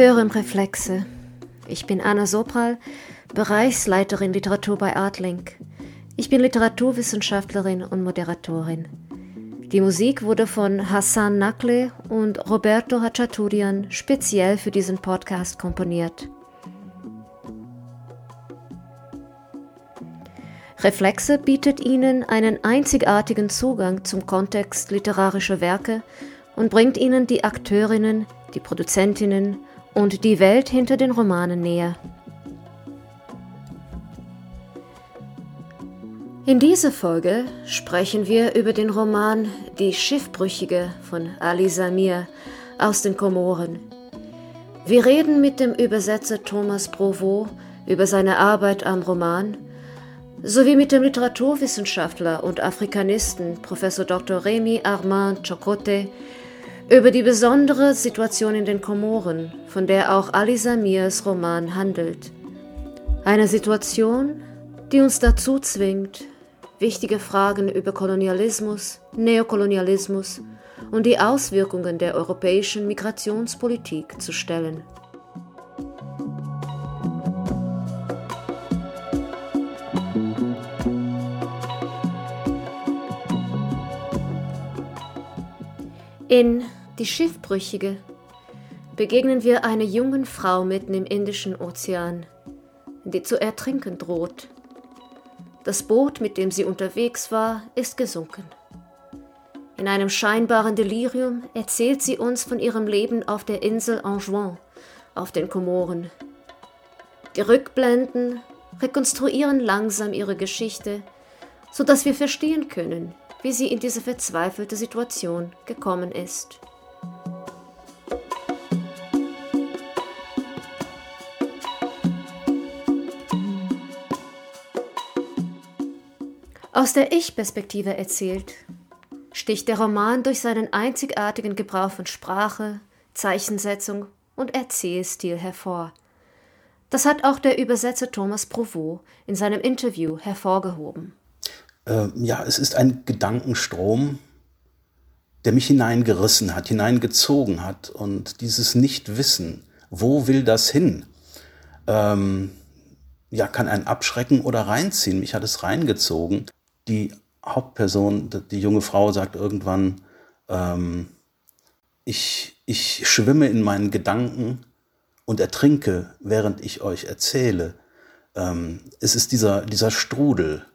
Sie hören Reflexe. Ich bin Anna Sopral, Bereichsleiterin Literatur bei Artlink. Ich bin Literaturwissenschaftlerin und Moderatorin. Die Musik wurde von Hassan Nakle und Roberto Hachaturian speziell für diesen Podcast komponiert. Reflexe bietet Ihnen einen einzigartigen Zugang zum Kontext literarischer Werke und bringt Ihnen die Akteurinnen, die Produzentinnen und die Welt hinter den Romanen näher. In dieser Folge sprechen wir über den Roman Die Schiffbrüchige von Ali Samir aus den Komoren. Wir reden mit dem Übersetzer Thomas Provost über seine Arbeit am Roman sowie mit dem Literaturwissenschaftler und Afrikanisten Professor Dr. Remy Armand Chocote über die besondere Situation in den Komoren, von der auch Ali Samirs Roman handelt. Eine Situation, die uns dazu zwingt, wichtige Fragen über Kolonialismus, Neokolonialismus und die Auswirkungen der europäischen Migrationspolitik zu stellen. In Die Schiffbrüchige begegnen wir einer jungen Frau mitten im Indischen Ozean, die zu ertrinken droht. Das Boot, mit dem sie unterwegs war, ist gesunken. In einem scheinbaren Delirium erzählt sie uns von ihrem Leben auf der Insel Anjouan auf den Komoren. Die Rückblenden rekonstruieren langsam ihre Geschichte, sodass wir verstehen können, wie sie in diese verzweifelte Situation gekommen ist. Aus der Ich-Perspektive erzählt, sticht der Roman durch seinen einzigartigen Gebrauch von Sprache, Zeichensetzung und Erzählstil hervor. Das hat auch der Übersetzer Thomas Provost in seinem Interview hervorgehoben äh, ja, es ist ein Gedankenstrom, der mich hineingerissen hat, hineingezogen hat. Und dieses Nichtwissen, wo will das hin, ähm, ja, kann einen abschrecken oder reinziehen. Mich hat es reingezogen. Die Hauptperson, die junge Frau, sagt irgendwann, ähm, ich, ich schwimme in meinen Gedanken und ertrinke, während ich euch erzähle. Ähm, es ist dieser, dieser Strudel,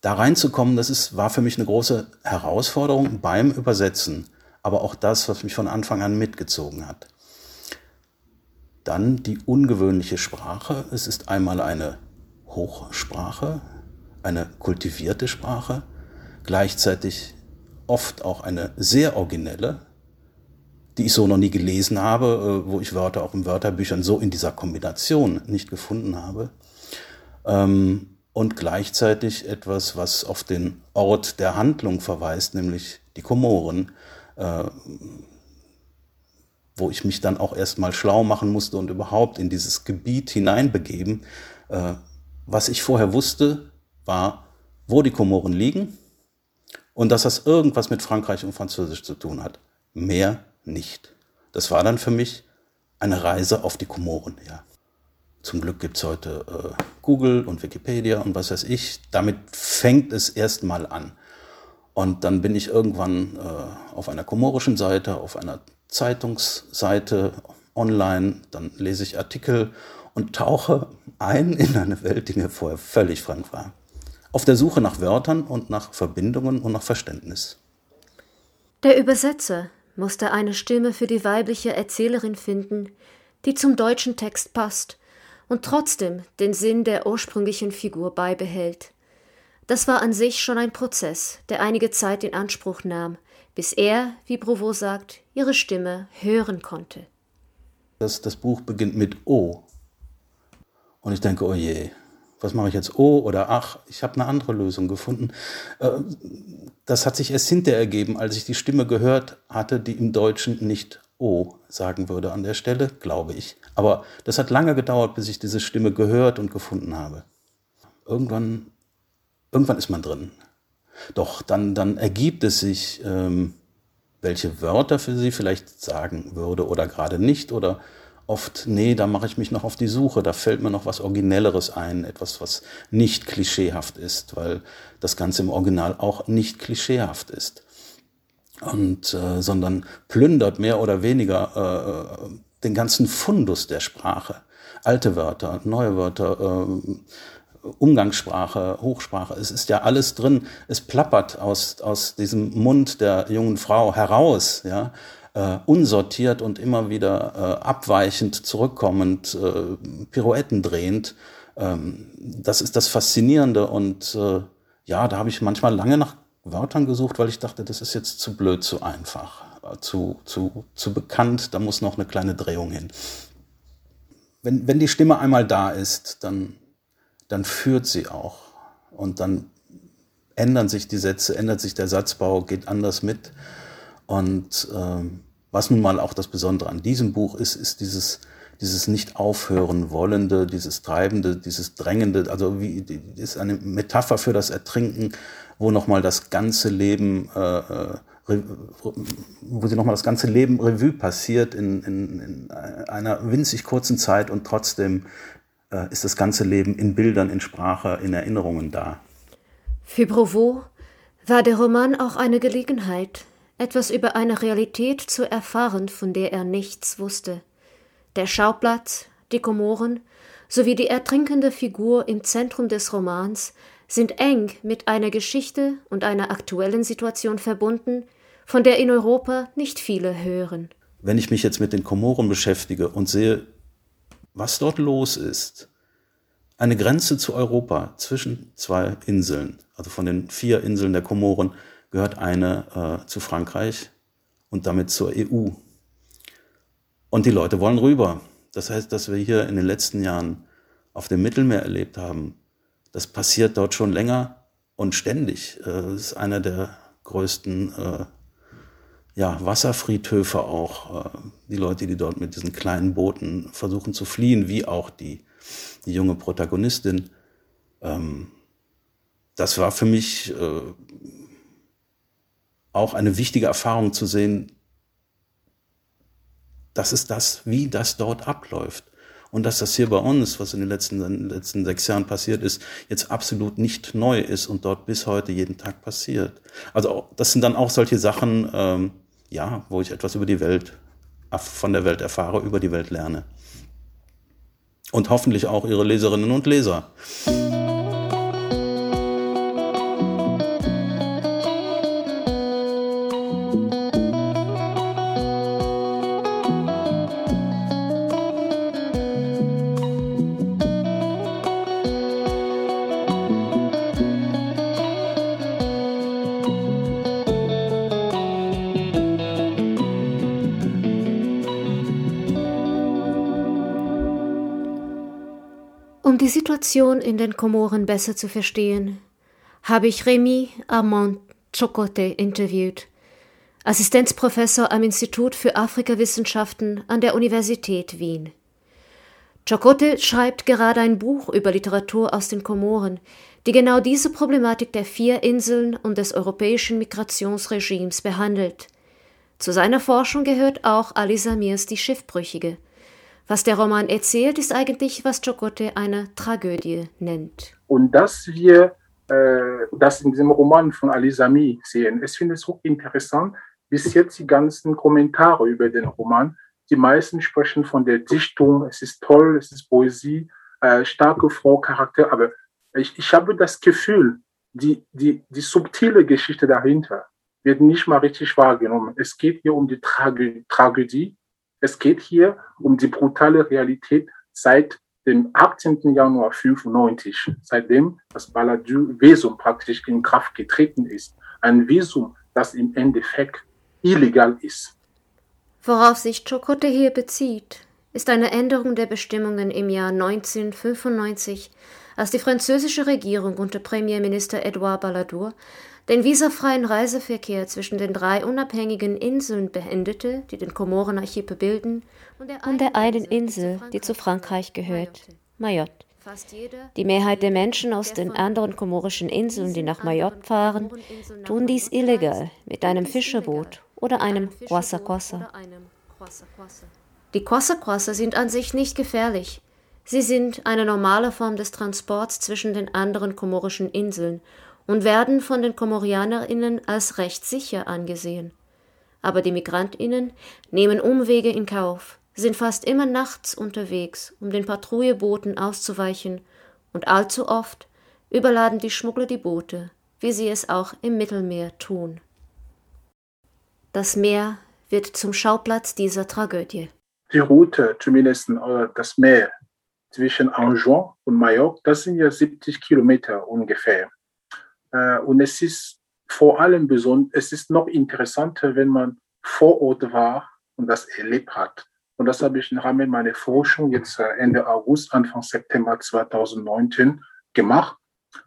da reinzukommen, das ist, war für mich eine große Herausforderung beim Übersetzen, aber auch das, was mich von Anfang an mitgezogen hat. Dann die ungewöhnliche Sprache. Es ist einmal eine Hochsprache, eine kultivierte Sprache, gleichzeitig oft auch eine sehr originelle, die ich so noch nie gelesen habe, äh, wo ich Wörter auch in Wörterbüchern so in dieser Kombination nicht gefunden habe. Ähm, und gleichzeitig etwas, was auf den Ort der Handlung verweist, nämlich die Komoren, äh, wo ich mich dann auch erstmal schlau machen musste und überhaupt in dieses Gebiet hineinbegeben. Äh, was ich vorher wusste, war, wo die Komoren liegen und dass das irgendwas mit Frankreich und Französisch zu tun hat. Mehr nicht. Das war dann für mich eine Reise auf die Komoren, ja. Zum Glück gibt es heute äh, Google und Wikipedia und was weiß ich. Damit fängt es erstmal an. Und dann bin ich irgendwann äh, auf einer komorischen Seite, auf einer Zeitungsseite online, dann lese ich Artikel und tauche ein in eine Welt, die mir vorher völlig fremd war. Auf der Suche nach Wörtern und nach Verbindungen und nach Verständnis. Der Übersetzer musste eine Stimme für die weibliche Erzählerin finden, die zum deutschen Text passt und trotzdem den Sinn der ursprünglichen Figur beibehält. Das war an sich schon ein Prozess, der einige Zeit in Anspruch nahm, bis er, wie Provo sagt, ihre Stimme hören konnte. Das, das Buch beginnt mit O. Und ich denke, oh je, was mache ich jetzt? O oder ach, ich habe eine andere Lösung gefunden. Äh, das hat sich erst hinterher ergeben, als ich die Stimme gehört hatte, die im Deutschen nicht O sagen würde an der Stelle, glaube ich. Aber das hat lange gedauert, bis ich diese Stimme gehört und gefunden habe. Irgendwann, irgendwann ist man drin. Doch dann, dann ergibt es sich, ähm, welche Wörter für sie vielleicht sagen würde oder gerade nicht oder oft, nee, da mache ich mich noch auf die Suche, da fällt mir noch was Originelleres ein, etwas, was nicht klischeehaft ist, weil das Ganze im Original auch nicht klischeehaft ist. Und äh, sondern plündert mehr oder weniger äh, den ganzen Fundus der Sprache. Alte Wörter, neue Wörter, äh, Umgangssprache, Hochsprache, es ist ja alles drin, es plappert aus, aus diesem Mund der jungen Frau heraus, ja, äh, unsortiert und immer wieder äh, abweichend, zurückkommend, äh, Pirouetten drehend. Ähm, das ist das Faszinierende und äh, ja, da habe ich manchmal lange nach Wörtern gesucht, weil ich dachte, das ist jetzt zu blöd, zu einfach, äh, zu, zu, zu bekannt, da muss noch eine kleine Drehung hin. Wenn, wenn die Stimme einmal da ist, dann dann führt sie auch. Und dann ändern sich die Sätze, ändert sich der Satzbau, geht anders mit. Und ähm, was nun mal auch das Besondere an diesem Buch ist, ist dieses, dieses nicht aufhören wollende, dieses treibende, dieses drängende, also wie ist eine Metapher für das Ertrinken, wo nochmal das ganze Leben, äh, äh wo sie nochmal das ganze Leben Revue passiert in, in, in einer winzig kurzen Zeit und trotzdem äh, ist das ganze Leben in Bildern, in Sprache, in Erinnerungen da. Für Provo war der Roman auch eine Gelegenheit, etwas über eine Realität zu erfahren, von der er nichts wusste. Der Schauplatz, die Komoren sowie die ertrinkende Figur im Zentrum des Romans sind eng mit einer Geschichte und einer aktuellen Situation verbunden, von der in Europa nicht viele hören. Wenn ich mich jetzt mit den Komoren beschäftige und sehe, was dort los ist. Eine Grenze zu Europa zwischen zwei Inseln, also von den vier Inseln der Komoren gehört eine äh, zu Frankreich und damit zur EU. Und die Leute wollen rüber. Das heißt, dass wir hier in den letzten Jahren auf dem Mittelmeer erlebt haben, das passiert dort schon länger und ständig. Äh, das ist einer der größten äh, ja, Wasserfriedhöfe auch, äh, die Leute, die dort mit diesen kleinen Booten versuchen zu fliehen, wie auch die, die junge Protagonistin. Ähm, das war für mich äh, auch eine wichtige Erfahrung zu sehen, das ist das, wie das dort abläuft. Und dass das hier bei uns, was in den letzten, in den letzten sechs Jahren passiert ist, jetzt absolut nicht neu ist und dort bis heute jeden Tag passiert. Also das sind dann auch solche Sachen, ähm, ja, wo ich etwas über die Welt, von der Welt erfahre, über die Welt lerne. Und hoffentlich auch Ihre Leserinnen und Leser. Situation in den Komoren besser zu verstehen, habe ich Remy Armand Chocote interviewt, Assistenzprofessor am Institut für Afrikawissenschaften an der Universität Wien. Chocote schreibt gerade ein Buch über Literatur aus den Komoren, die genau diese Problematik der vier Inseln und des europäischen Migrationsregimes behandelt. Zu seiner Forschung gehört auch Ali Samirs Die Schiffbrüchige – was der Roman erzählt, ist eigentlich, was Chocote eine Tragödie nennt. Und dass wir äh, das in diesem Roman von Ali Sami sehen, ich finde es auch interessant, bis jetzt die ganzen Kommentare über den Roman, die meisten sprechen von der Dichtung, es ist toll, es ist Poesie, äh, starke Frau, Charakter, aber ich, ich habe das Gefühl, die, die, die subtile Geschichte dahinter wird nicht mal richtig wahrgenommen. Es geht hier um die Tragödie, Tragödie es geht hier um die brutale Realität seit dem 18. Januar 95, seitdem das Baladur-Visum praktisch in Kraft getreten ist. Ein Visum, das im Endeffekt illegal ist. Worauf sich Chocote hier bezieht, ist eine Änderung der Bestimmungen im Jahr 1995, als die französische Regierung unter Premierminister Edouard Balladur den visafreien Reiseverkehr zwischen den drei unabhängigen Inseln beendete, die den Komorenarchipel bilden, und der, und der einen Insel, die zu Frankreich gehört, Mayotte. Die Mehrheit der Menschen aus den anderen komorischen Inseln, die nach Mayotte fahren, tun dies illegal mit einem Fischerboot oder einem Kwassa. Die Quassequasse sind an sich nicht gefährlich. Sie sind eine normale Form des Transports zwischen den anderen komorischen Inseln und werden von den KomorianerInnen als recht sicher angesehen. Aber die MigrantInnen nehmen Umwege in Kauf, sind fast immer nachts unterwegs, um den Patrouillebooten auszuweichen, und allzu oft überladen die Schmuggler die Boote, wie sie es auch im Mittelmeer tun. Das Meer wird zum Schauplatz dieser Tragödie. Die Route, zumindest das Meer zwischen Anjouan und Mallorca, das sind ja 70 Kilometer ungefähr. Äh, und es ist vor allem besonders, es ist noch interessanter, wenn man vor Ort war und das erlebt hat. Und das habe ich im Rahmen meiner Forschung jetzt äh, Ende August, Anfang September 2019 gemacht.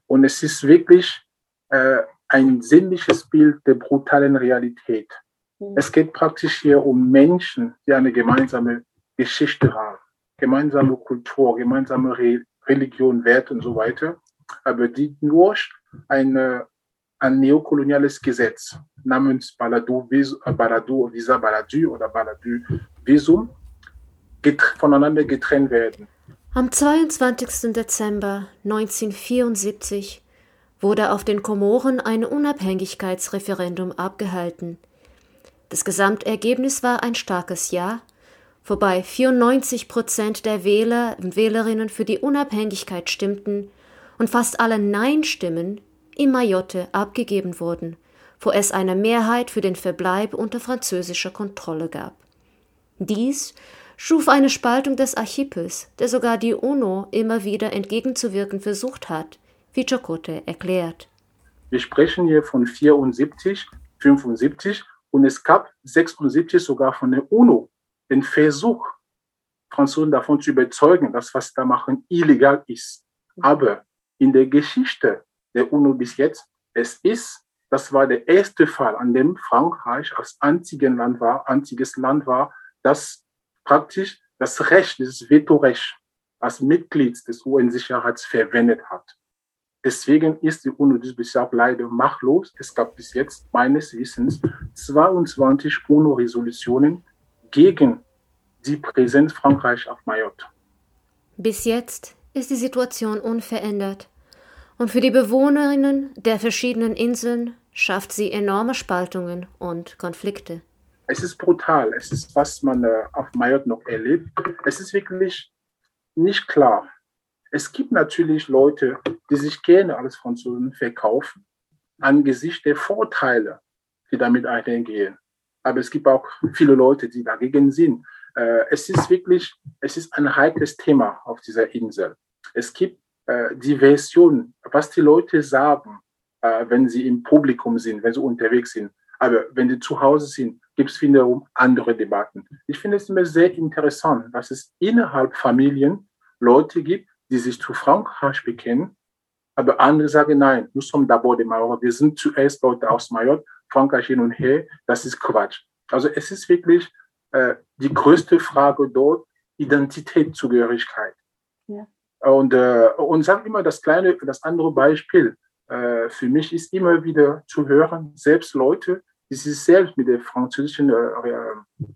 Und es ist wirklich äh, ein sinnliches Bild der brutalen Realität. Mhm. Es geht praktisch hier um Menschen, die eine gemeinsame Geschichte haben, gemeinsame Kultur, gemeinsame Re Religion, Wert und so weiter, aber die durch eine, ein neokoloniales Gesetz namens Baladu, äh, Baladu Visa Baladu oder Baladu Visum voneinander getrennt werden. Am 22. Dezember 1974 wurde auf den Komoren ein Unabhängigkeitsreferendum abgehalten. Das Gesamtergebnis war ein starkes Ja, wobei 94 Prozent der Wähler und Wählerinnen für die Unabhängigkeit stimmten und fast alle Nein-Stimmen in Mayotte abgegeben wurden, wo es eine Mehrheit für den Verbleib unter französischer Kontrolle gab. Dies schuf eine Spaltung des Archipels, der sogar die UNO immer wieder entgegenzuwirken versucht hat, wie Chocote erklärt. Wir sprechen hier von 74, 75 und es gab 76 sogar von der UNO den Versuch, Franzosen davon zu überzeugen, dass was da machen illegal ist. Aber in der Geschichte der UNO bis jetzt, es ist, das war der erste Fall, an dem Frankreich als einziges Land war, einziges Land war, das praktisch das Recht, dieses Vetorecht als Mitglied des UN-Sicherheits verwendet hat. Deswegen ist die UNO bisher leider machtlos. Es gab bis jetzt meines Wissens 22 UNO-Resolutionen gegen die Präsenz Frankreichs auf Mayotte. Bis jetzt ist die Situation unverändert. Und für die Bewohnerinnen der verschiedenen Inseln schafft sie enorme Spaltungen und Konflikte. Es ist brutal. Es ist, was man äh, auf Mayotte noch erlebt. Es ist wirklich nicht klar, es gibt natürlich Leute, die sich gerne als Franzosen verkaufen, angesichts der Vorteile, die damit einhergehen. Aber es gibt auch viele Leute, die dagegen sind. Äh, es ist wirklich, es ist ein heikles Thema auf dieser Insel. Es gibt äh, die Version, was die Leute sagen, äh, wenn sie im Publikum sind, wenn sie unterwegs sind. Aber wenn sie zu Hause sind, gibt es wiederum andere Debatten. Ich finde es immer sehr interessant, dass es innerhalb Familien Leute gibt, die sich zu Frankreich bekennen, aber andere sagen, nein, nous sommes d'abord des Maoris, wir sind zuerst Leute aus Mayotte, Frankreich hin und her, das ist Quatsch. Also es ist wirklich äh, die größte Frage dort, Identitätszugehörigkeit. Ja. Und, äh, und sag immer das kleine, das andere Beispiel, äh, für mich ist immer wieder zu hören, selbst Leute, die sich selbst mit der französischen äh,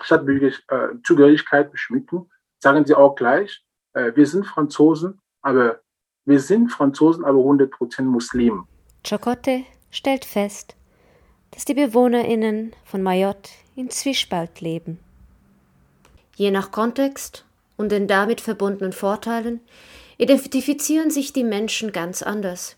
Stadtbürgerzugehörigkeit beschmücken, sagen sie auch gleich, äh, wir sind Franzosen, aber wir sind Franzosen, aber 100% Muslimen. Chocotte stellt fest, dass die BewohnerInnen von Mayotte in Zwiespalt leben. Je nach Kontext und den damit verbundenen Vorteilen identifizieren sich die Menschen ganz anders.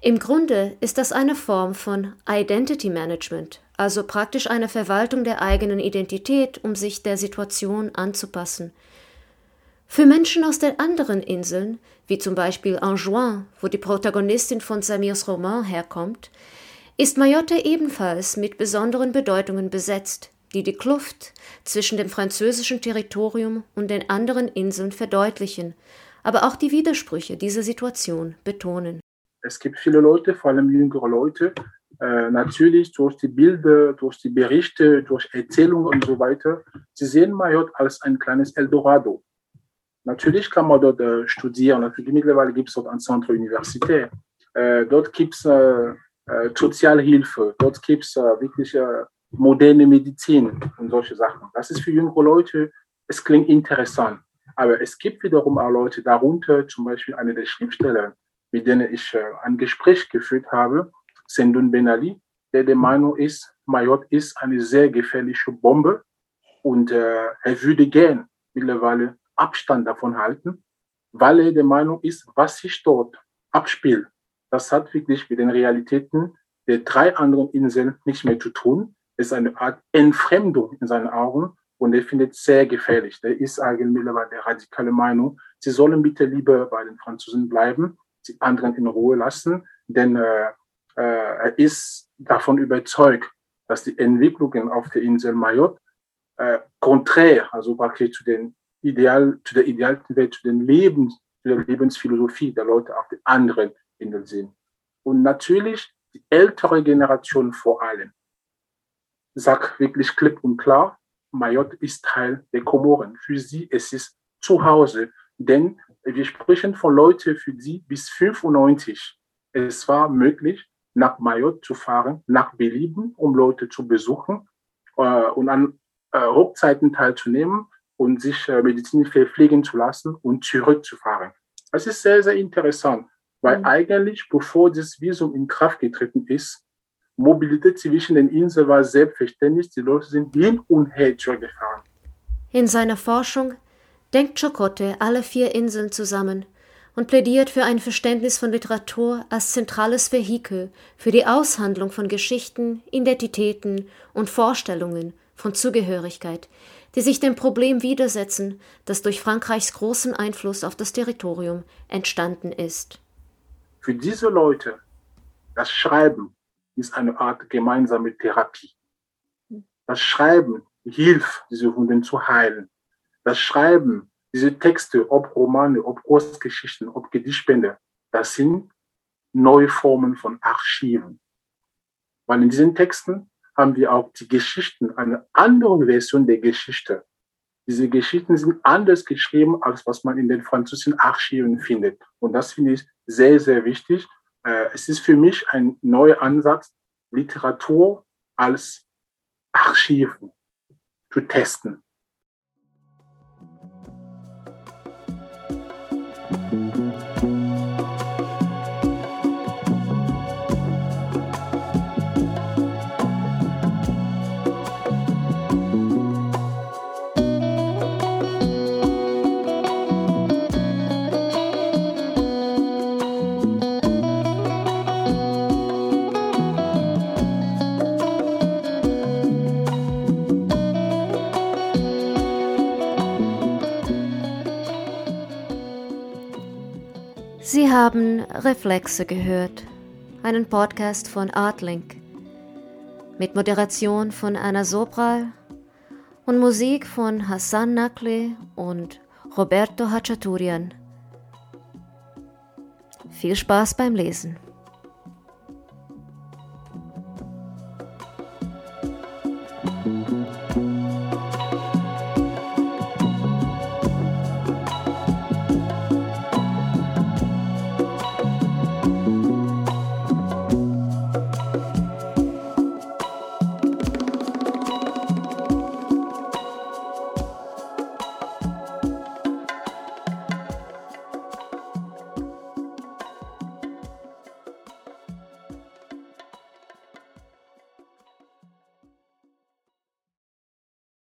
Im Grunde ist das eine Form von Identity Management, also praktisch eine Verwaltung der eigenen Identität, um sich der Situation anzupassen – für Menschen aus den anderen Inseln, wie zum Beispiel Anjouan, wo die Protagonistin von Samirs Roman herkommt, ist Mayotte ebenfalls mit besonderen Bedeutungen besetzt, die die Kluft zwischen dem französischen Territorium und den anderen Inseln verdeutlichen, aber auch die Widersprüche dieser Situation betonen. Es gibt viele Leute, vor allem jüngere Leute, äh, natürlich durch die Bilder, durch die Berichte, durch Erzählungen und so weiter, sie sehen Mayotte als ein kleines Eldorado. Natürlich kann man dort äh, studieren. Natürlich, mittlerweile gibt es dort ein Zentrum universitär. Äh, dort gibt es äh, äh, Sozialhilfe. Dort gibt es wirklich moderne Medizin und solche Sachen. Das ist für jüngere Leute es klingt interessant. Aber es gibt wiederum auch Leute, darunter zum Beispiel eine der Schriftsteller, mit denen ich äh, ein Gespräch geführt habe, Sendun Ben Ali, der der Meinung ist, Mayotte ist eine sehr gefährliche Bombe und äh, er würde gern mittlerweile Abstand davon halten, weil er der Meinung ist, was sich dort abspielt, das hat wirklich mit den Realitäten der drei anderen Inseln nicht mehr zu tun. Ist eine Art Entfremdung in seinen Augen und er findet sehr gefährlich. Der ist eigentlich mittlerweile der radikale Meinung, sie sollen bitte lieber bei den Franzosen bleiben, die anderen in Ruhe lassen, denn äh, äh, er ist davon überzeugt, dass die Entwicklungen auf der Insel Mayotte äh, konträr, also praktisch zu den Ideal, zu der idealen Welt, zu den Lebens, zu der Lebensphilosophie der Leute auf den anderen Inseln sind. Und natürlich die ältere Generation vor allem sagt wirklich klipp und klar, Mayotte ist Teil der Komoren. Für sie es ist zu Hause, denn wir sprechen von Leuten, für die bis 95 es war möglich, nach Mayotte zu fahren, nach Belieben, um Leute zu besuchen äh, und an äh, Hochzeiten teilzunehmen und sich äh, medizinisch verpflegen zu lassen und zurückzufahren. Das ist sehr, sehr interessant, weil mhm. eigentlich, bevor das Visum in Kraft getreten ist, Mobilität zwischen den Inseln war selbstverständlich. Die Leute sind hin und her gefahren. In seiner Forschung denkt Chocotte alle vier Inseln zusammen und plädiert für ein Verständnis von Literatur als zentrales Vehikel für die Aushandlung von Geschichten, Identitäten und Vorstellungen von Zugehörigkeit, die sich dem Problem widersetzen, das durch Frankreichs großen Einfluss auf das Territorium entstanden ist. Für diese Leute das Schreiben ist eine Art gemeinsame Therapie. Das Schreiben hilft, diese Wunden zu heilen. Das Schreiben, diese Texte, ob Romane, ob Kurzgeschichten, ob Gedichtbände, das sind neue Formen von Archiven. Weil in diesen Texten haben wir auch die Geschichten, eine andere Version der Geschichte. Diese Geschichten sind anders geschrieben, als was man in den französischen Archiven findet. Und das finde ich sehr, sehr wichtig. Äh, es ist für mich ein neuer Ansatz, Literatur als Archiv zu testen. Reflexe gehört, einen Podcast von Artlink mit Moderation von Anna Sobral und Musik von Hassan Nakle und Roberto Hachaturian. Viel Spaß beim Lesen.